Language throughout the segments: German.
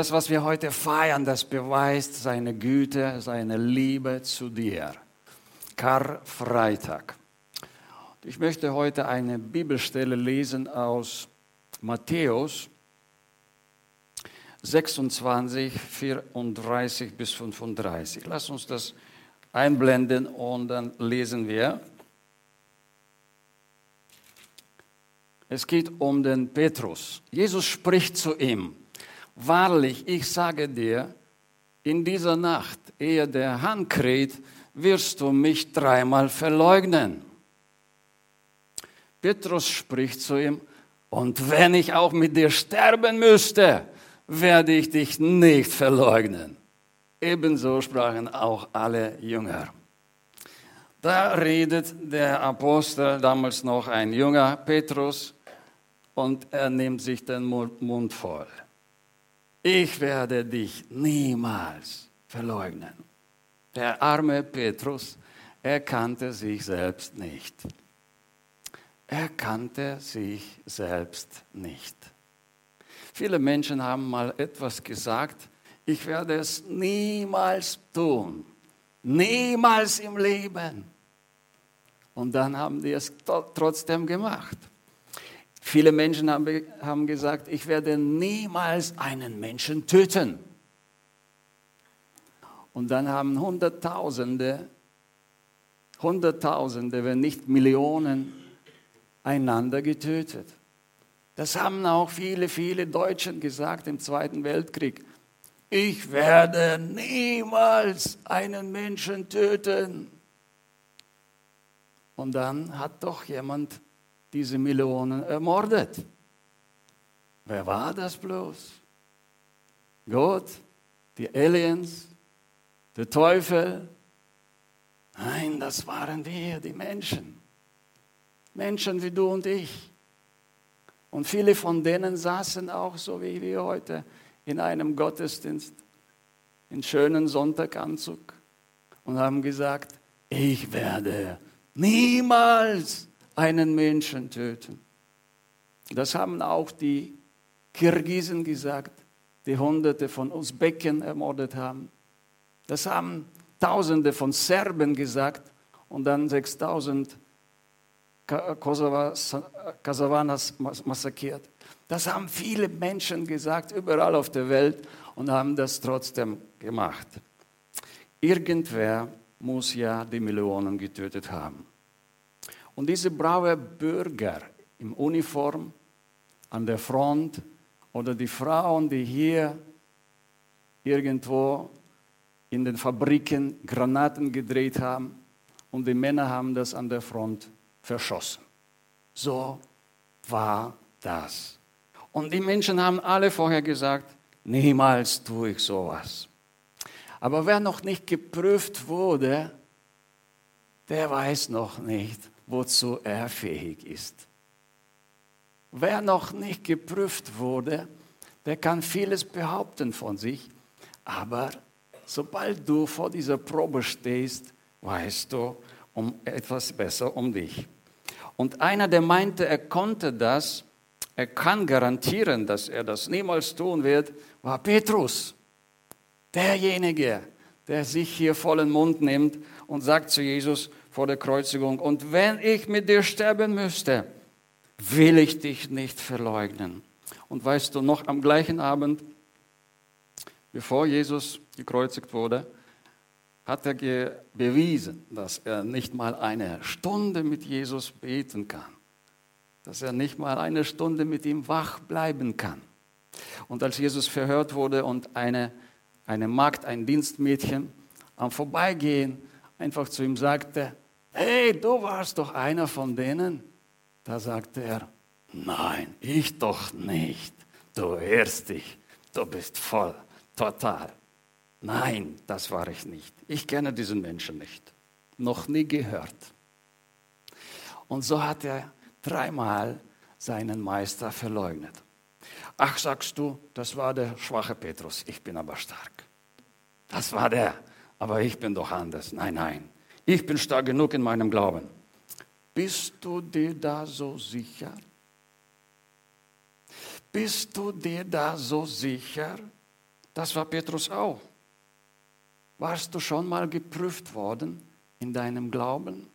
Das, was wir heute feiern, das beweist seine Güte, seine Liebe zu dir. Karfreitag. Ich möchte heute eine Bibelstelle lesen aus Matthäus 26, 34 bis 35. Lass uns das einblenden und dann lesen wir. Es geht um den Petrus. Jesus spricht zu ihm, wahrlich, ich sage dir, in dieser Nacht, ehe der Hahn kräht, wirst du mich dreimal verleugnen. Petrus spricht zu ihm, und wenn ich auch mit dir sterben müsste, werde ich dich nicht verleugnen. Ebenso sprachen auch alle Jünger. Da redet der Apostel, damals noch ein junger Petrus, und er nimmt sich den Mund voll. Ich werde dich niemals verleugnen. Der arme Petrus erkannte sich selbst nicht. Er kannte sich selbst nicht. Viele Menschen haben mal etwas gesagt, ich werde es niemals tun, niemals im Leben. Und dann haben die es trotzdem gemacht. Viele Menschen haben, gesagt, ich werde niemals einen Menschen töten. Und dann haben Hunderttausende, Hunderttausende, wenn nicht Millionen, einander getötet. Das haben auch viele, viele Deutschen gesagt im Zweiten Weltkrieg. Ich werde niemals einen Menschen töten. Und dann hat doch jemand diese Millionen ermordet. Wer war das bloß? Gott, die Aliens, der Teufel? Nein, das waren wir, die Menschen. Menschen wie du und ich. Und viele von denen saßen auch so wie wir heute in einem Gottesdienst, in schönen Sonntaganzug und haben gesagt, ich werde niemals einen Menschen töten. Das haben auch die Kirgisen gesagt, die Hunderte von Usbeken ermordet haben. Das haben Tausende von Serben gesagt und dann 6000 Kosovanas massakriert. Das haben viele Menschen gesagt, überall auf der Welt und haben das trotzdem gemacht. Irgendwer muss ja die Millionen getötet haben. Und diese braue Bürger im Uniform an der Front oder die Frauen, die hier irgendwo in den Fabriken Granaten gedreht haben und die Männer haben das an der Front verschossen. So war das. Und die Menschen haben alle vorher gesagt, niemals tue ich sowas. Aber wer noch nicht geprüft wurde, der weiß noch nicht, wozu er fähig ist. Wer noch nicht geprüft wurde, der kann vieles behaupten von sich, aber sobald du vor dieser Probe stehst, weißt du um etwas besser um dich. Und einer, der meinte, er konnte das, er kann garantieren, dass er das niemals tun wird, war Petrus. Derjenige, der sich hier vollen Mund nimmt und sagt zu Jesus, vor der Kreuzigung. Und wenn ich mit dir sterben müsste, will ich dich nicht verleugnen. Und weißt du, noch am gleichen Abend, bevor Jesus gekreuzigt wurde, hat er bewiesen, dass er nicht mal eine Stunde mit Jesus beten kann, dass er nicht mal eine Stunde mit ihm wach bleiben kann. Und als Jesus verhört wurde und eine, eine Magd, ein Dienstmädchen am Vorbeigehen einfach zu ihm sagte, hey, du warst doch einer von denen. Da sagte er, nein, ich doch nicht. Du irrst dich, du bist voll, total. Nein, das war ich nicht. Ich kenne diesen Menschen nicht. Noch nie gehört. Und so hat er dreimal seinen Meister verleugnet. Ach, sagst du, das war der schwache Petrus, ich bin aber stark. Das war der, aber ich bin doch anders. Nein, nein, ich bin stark genug in meinem Glauben. Bist du dir da so sicher? Bist du dir da so sicher? Das war Petrus auch. Warst du schon mal geprüft worden in deinem Glauben?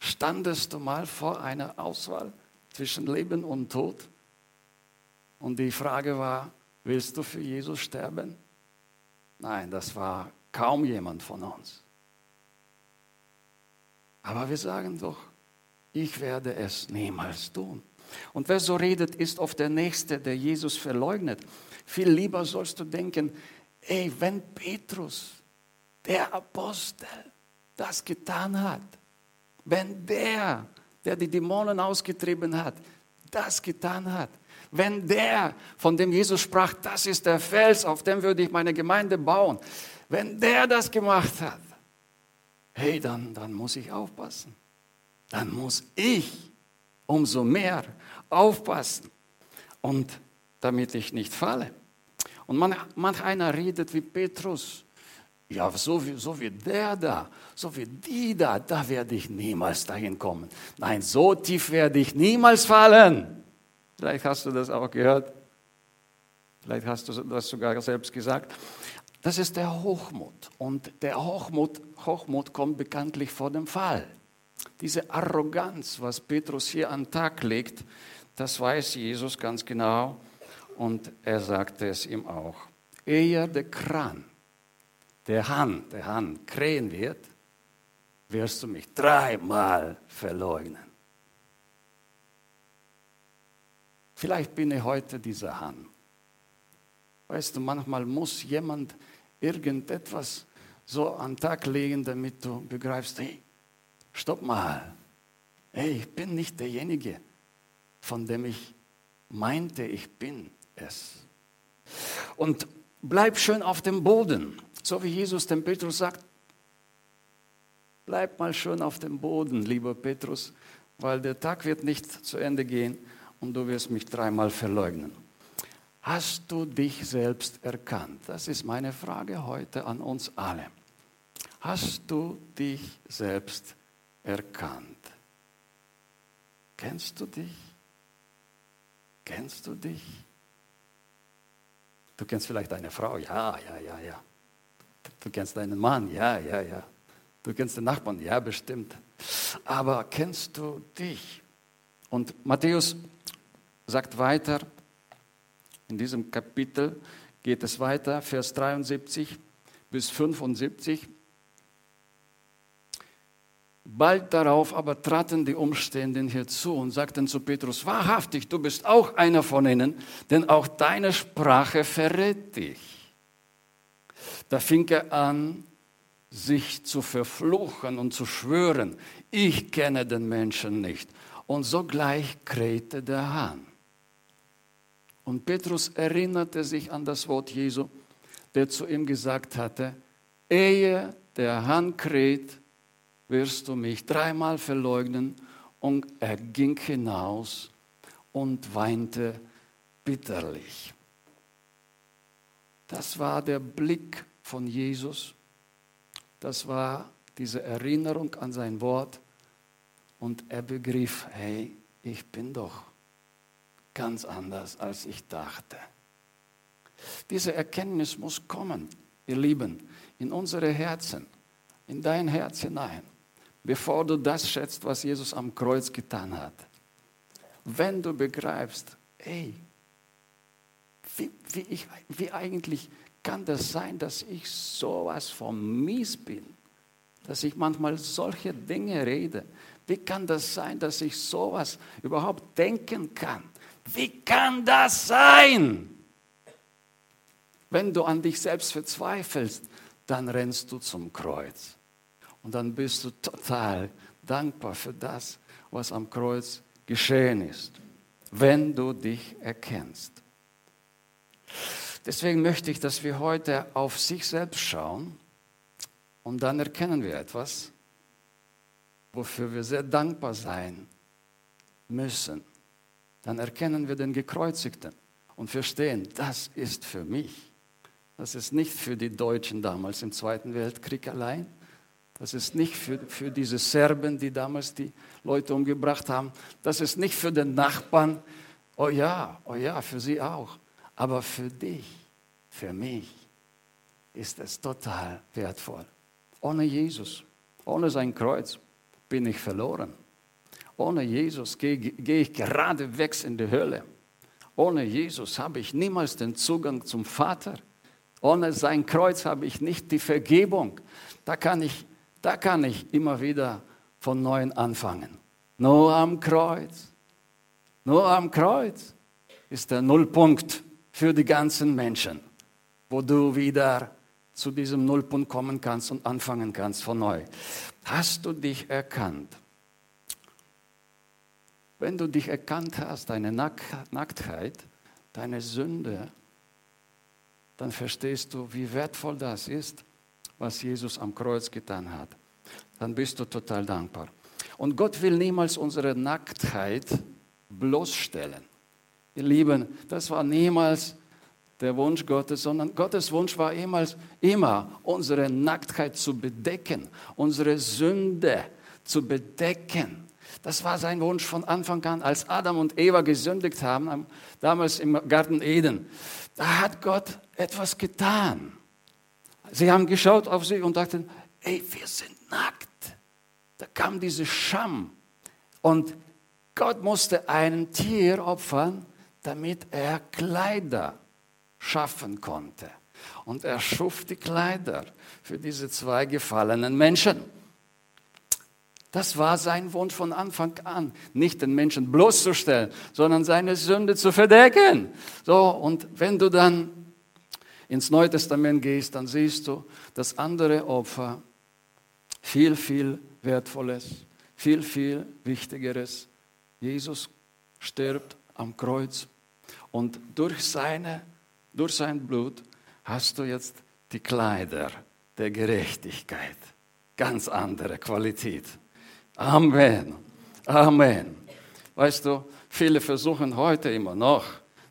Standest du mal vor einer Auswahl zwischen Leben und Tod? Und die Frage war, willst du für Jesus sterben? Nein, das war kaum jemand von uns. Aber wir sagen doch, ich werde es niemals tun. Und wer so redet, ist oft der Nächste, der Jesus verleugnet. Viel lieber sollst du denken, ey, wenn Petrus, der Apostel, das getan hat, wenn der, der die Dämonen ausgetrieben hat, das getan hat, wenn der, von dem Jesus sprach, das ist der Fels, auf dem würde ich meine Gemeinde bauen, wenn der das gemacht hat, hey, dann, dann muss ich aufpassen. Dann muss ich umso mehr aufpassen. Und damit ich nicht falle. Und man, manch einer redet wie Petrus. Ja, so wie, so wie der da, so wie die da, da werde ich niemals dahin kommen. Nein, so tief werde ich niemals fallen. Vielleicht hast du das auch gehört. Vielleicht hast du das sogar selbst gesagt. Das ist der Hochmut. Und der Hochmut, Hochmut kommt bekanntlich vor dem Fall. Diese Arroganz, was Petrus hier an den Tag legt, das weiß Jesus ganz genau und er sagte es ihm auch. Ehe der Kran, der Hahn, der Hahn krähen wird, wirst du mich dreimal verleugnen. Vielleicht bin ich heute dieser Hahn. Weißt du, manchmal muss jemand irgendetwas so an den Tag legen, damit du begreifst, hey, stopp mal. Hey, ich bin nicht derjenige, von dem ich meinte, ich bin es. Und bleib schön auf dem Boden, so wie Jesus dem Petrus sagt, bleib mal schön auf dem Boden, lieber Petrus, weil der Tag wird nicht zu Ende gehen und du wirst mich dreimal verleugnen. Hast du dich selbst erkannt? Das ist meine Frage heute an uns alle. Hast du dich selbst erkannt? Kennst du dich? Kennst du dich? Du kennst vielleicht deine Frau, ja, ja, ja, ja. Du kennst deinen Mann, ja, ja, ja. Du kennst den Nachbarn, ja, bestimmt. Aber kennst du dich? Und Matthäus sagt weiter, in diesem Kapitel geht es weiter, Vers 73 bis 75. Bald darauf aber traten die Umstände herzu und sagten zu Petrus, wahrhaftig, du bist auch einer von ihnen, denn auch deine Sprache verrät dich. Da fing er an, sich zu verfluchen und zu schwören, ich kenne den Menschen nicht. Und sogleich krähte der Hahn. Und Petrus erinnerte sich an das Wort Jesu, der zu ihm gesagt hatte, ehe der Hahn kräht, wirst du mich dreimal verleugnen. Und er ging hinaus und weinte bitterlich. Das war der Blick von Jesus. Das war diese Erinnerung an sein Wort. Und er begriff, hey, ich bin doch ganz anders, als ich dachte. Diese Erkenntnis muss kommen, ihr Lieben, in unsere Herzen, in dein Herz hinein bevor du das schätzt, was Jesus am Kreuz getan hat. Wenn du begreifst, ey, wie, wie, ich, wie eigentlich kann das sein, dass ich sowas von mies bin, dass ich manchmal solche Dinge rede? Wie kann das sein, dass ich sowas überhaupt denken kann? Wie kann das sein? Wenn du an dich selbst verzweifelst, dann rennst du zum Kreuz. Und dann bist du total dankbar für das, was am Kreuz geschehen ist, wenn du dich erkennst. Deswegen möchte ich, dass wir heute auf sich selbst schauen und dann erkennen wir etwas, wofür wir sehr dankbar sein müssen. Dann erkennen wir den Gekreuzigten und verstehen, das ist für mich. Das ist nicht für die Deutschen damals im Zweiten Weltkrieg allein, das ist nicht für, für diese Serben, die damals die Leute umgebracht haben. Das ist nicht für den Nachbarn. Oh ja, oh ja, für sie auch. Aber für dich, für mich ist es total wertvoll. Ohne Jesus, ohne sein Kreuz bin ich verloren. Ohne Jesus gehe, gehe ich geradewegs in die Hölle. Ohne Jesus habe ich niemals den Zugang zum Vater. Ohne sein Kreuz habe ich nicht die Vergebung. Da kann ich, da kann ich immer wieder von neuem anfangen. Nur am Kreuz, nur am Kreuz ist der Nullpunkt für die ganzen Menschen, wo du wieder zu diesem Nullpunkt kommen kannst und anfangen kannst von neu. Hast du dich erkannt? Wenn du dich erkannt hast, deine Nacktheit, deine Sünde, dann verstehst du, wie wertvoll das ist, was Jesus am Kreuz getan hat. Dann bist du total dankbar. Und Gott will niemals unsere Nacktheit bloßstellen. Ihr Lieben, das war niemals der Wunsch Gottes, sondern Gottes Wunsch war immer, immer unsere Nacktheit zu bedecken, unsere Sünde zu bedecken. Das war sein Wunsch von Anfang an, als Adam und Eva gesündigt haben, damals im Garten Eden. Da hat Gott etwas getan. Sie haben geschaut auf sie und dachten, ey, wir sind nackt. Da kam diese Scham. Und Gott musste ein Tier opfern, damit er Kleider schaffen konnte. Und er schuf die Kleider für diese zwei gefallenen Menschen. Das war sein Wunsch von Anfang an, nicht den Menschen bloßzustellen, sondern seine Sünde zu verdecken. So, und wenn du dann ins Neue Testament gehst, dann siehst du, dass andere Opfer viel, viel Wertvolles, viel, viel Wichtigeres. Jesus stirbt am Kreuz und durch, seine, durch sein Blut hast du jetzt die Kleider der Gerechtigkeit. Ganz andere Qualität. Amen. Amen. Weißt du, viele versuchen heute immer noch,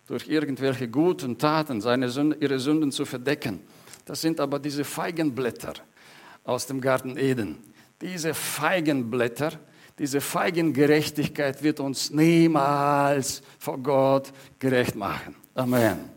durch irgendwelche guten Taten seine Sünden, ihre Sünden zu verdecken. Das sind aber diese Feigenblätter aus dem Garten Eden. Diese Feigenblätter, diese Feigengerechtigkeit wird uns niemals vor Gott gerecht machen. Amen.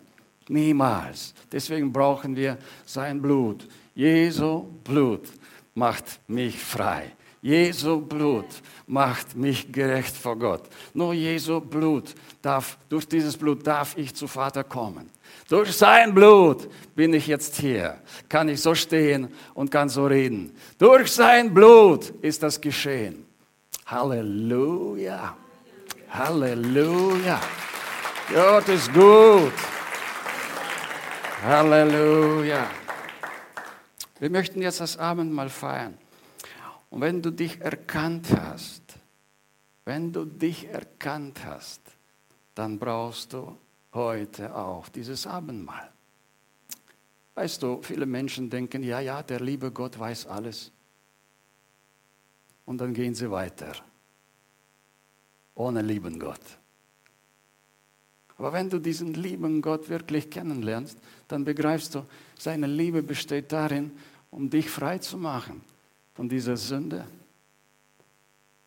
Niemals. Deswegen brauchen wir sein Blut. Jesu Blut macht mich frei. Jesu Blut macht mich gerecht vor Gott. Nur Jesu Blut darf, durch dieses Blut darf ich zu Vater kommen. Durch sein Blut bin ich jetzt hier, kann ich so stehen und kann so reden. Durch sein Blut ist das geschehen. Halleluja. Halleluja. Gott ist gut. Halleluja. Wir möchten jetzt das Abendmahl feiern. Und wenn du dich erkannt hast, wenn du dich erkannt hast, dann brauchst du heute auch dieses Abendmahl. Weißt du, viele Menschen denken, ja, ja, der liebe Gott weiß alles. Und dann gehen sie weiter, ohne lieben Gott. Aber wenn du diesen lieben Gott wirklich kennenlernst, dann begreifst du, seine Liebe besteht darin, um dich frei zu machen von dieser Sünde,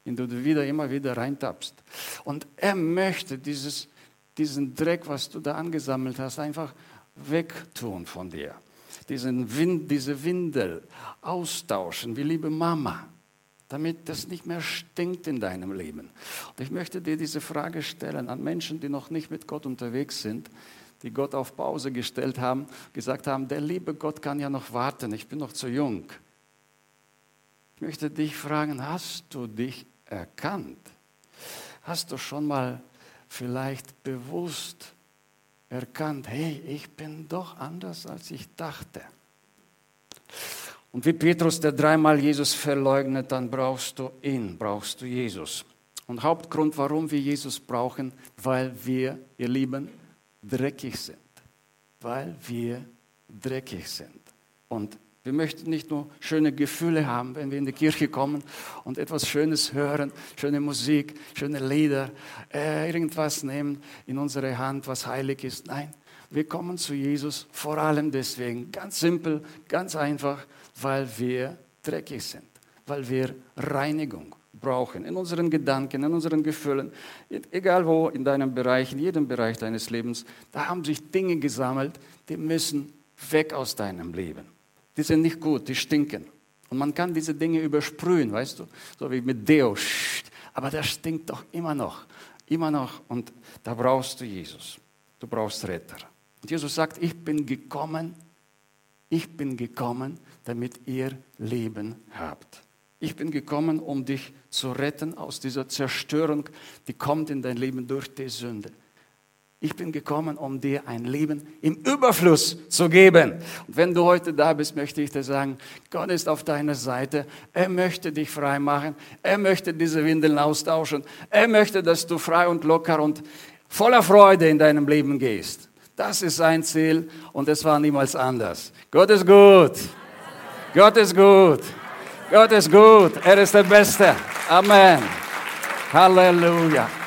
in die du wieder immer wieder reintappst. Und er möchte dieses, diesen Dreck, was du da angesammelt hast, einfach wegtun von dir. Diesen Wind, diese Windel austauschen, wie liebe Mama, damit das nicht mehr stinkt in deinem Leben. Und ich möchte dir diese Frage stellen an Menschen, die noch nicht mit Gott unterwegs sind, die Gott auf Pause gestellt haben, gesagt haben, der liebe Gott kann ja noch warten, ich bin noch zu jung. Ich möchte dich fragen, hast du dich erkannt? Hast du schon mal vielleicht bewusst erkannt, hey, ich bin doch anders, als ich dachte? Und wie Petrus, der dreimal Jesus verleugnet, dann brauchst du ihn, brauchst du Jesus. Und Hauptgrund, warum wir Jesus brauchen, weil wir, ihr Lieben, dreckig sind. Weil wir dreckig sind. Und wir möchten nicht nur schöne Gefühle haben, wenn wir in die Kirche kommen und etwas Schönes hören, schöne Musik, schöne Lieder, äh, irgendwas nehmen in unsere Hand, was heilig ist. Nein, wir kommen zu Jesus vor allem deswegen, ganz simpel, ganz einfach, weil wir dreckig sind, weil wir Reinigung brauchen in unseren Gedanken, in unseren Gefühlen, egal wo in deinem Bereich, in jedem Bereich deines Lebens, da haben sich Dinge gesammelt, die müssen weg aus deinem Leben. Die sind nicht gut, die stinken. Und man kann diese Dinge übersprühen, weißt du, so wie mit Deo. Aber das stinkt doch immer noch, immer noch. Und da brauchst du Jesus. Du brauchst Retter. Und Jesus sagt, ich bin gekommen, ich bin gekommen, damit ihr Leben habt. Ich bin gekommen, um dich zu retten aus dieser Zerstörung, die kommt in dein Leben durch die Sünde. Ich bin gekommen, um dir ein Leben im Überfluss zu geben. Und wenn du heute da bist, möchte ich dir sagen, Gott ist auf deiner Seite. Er möchte dich frei machen. Er möchte diese Windeln austauschen. Er möchte, dass du frei und locker und voller Freude in deinem Leben gehst. Das ist sein Ziel und es war niemals anders. Gott ist gut. Gott ist gut. Gott ist gut. Er ist der Beste. Amen. Halleluja.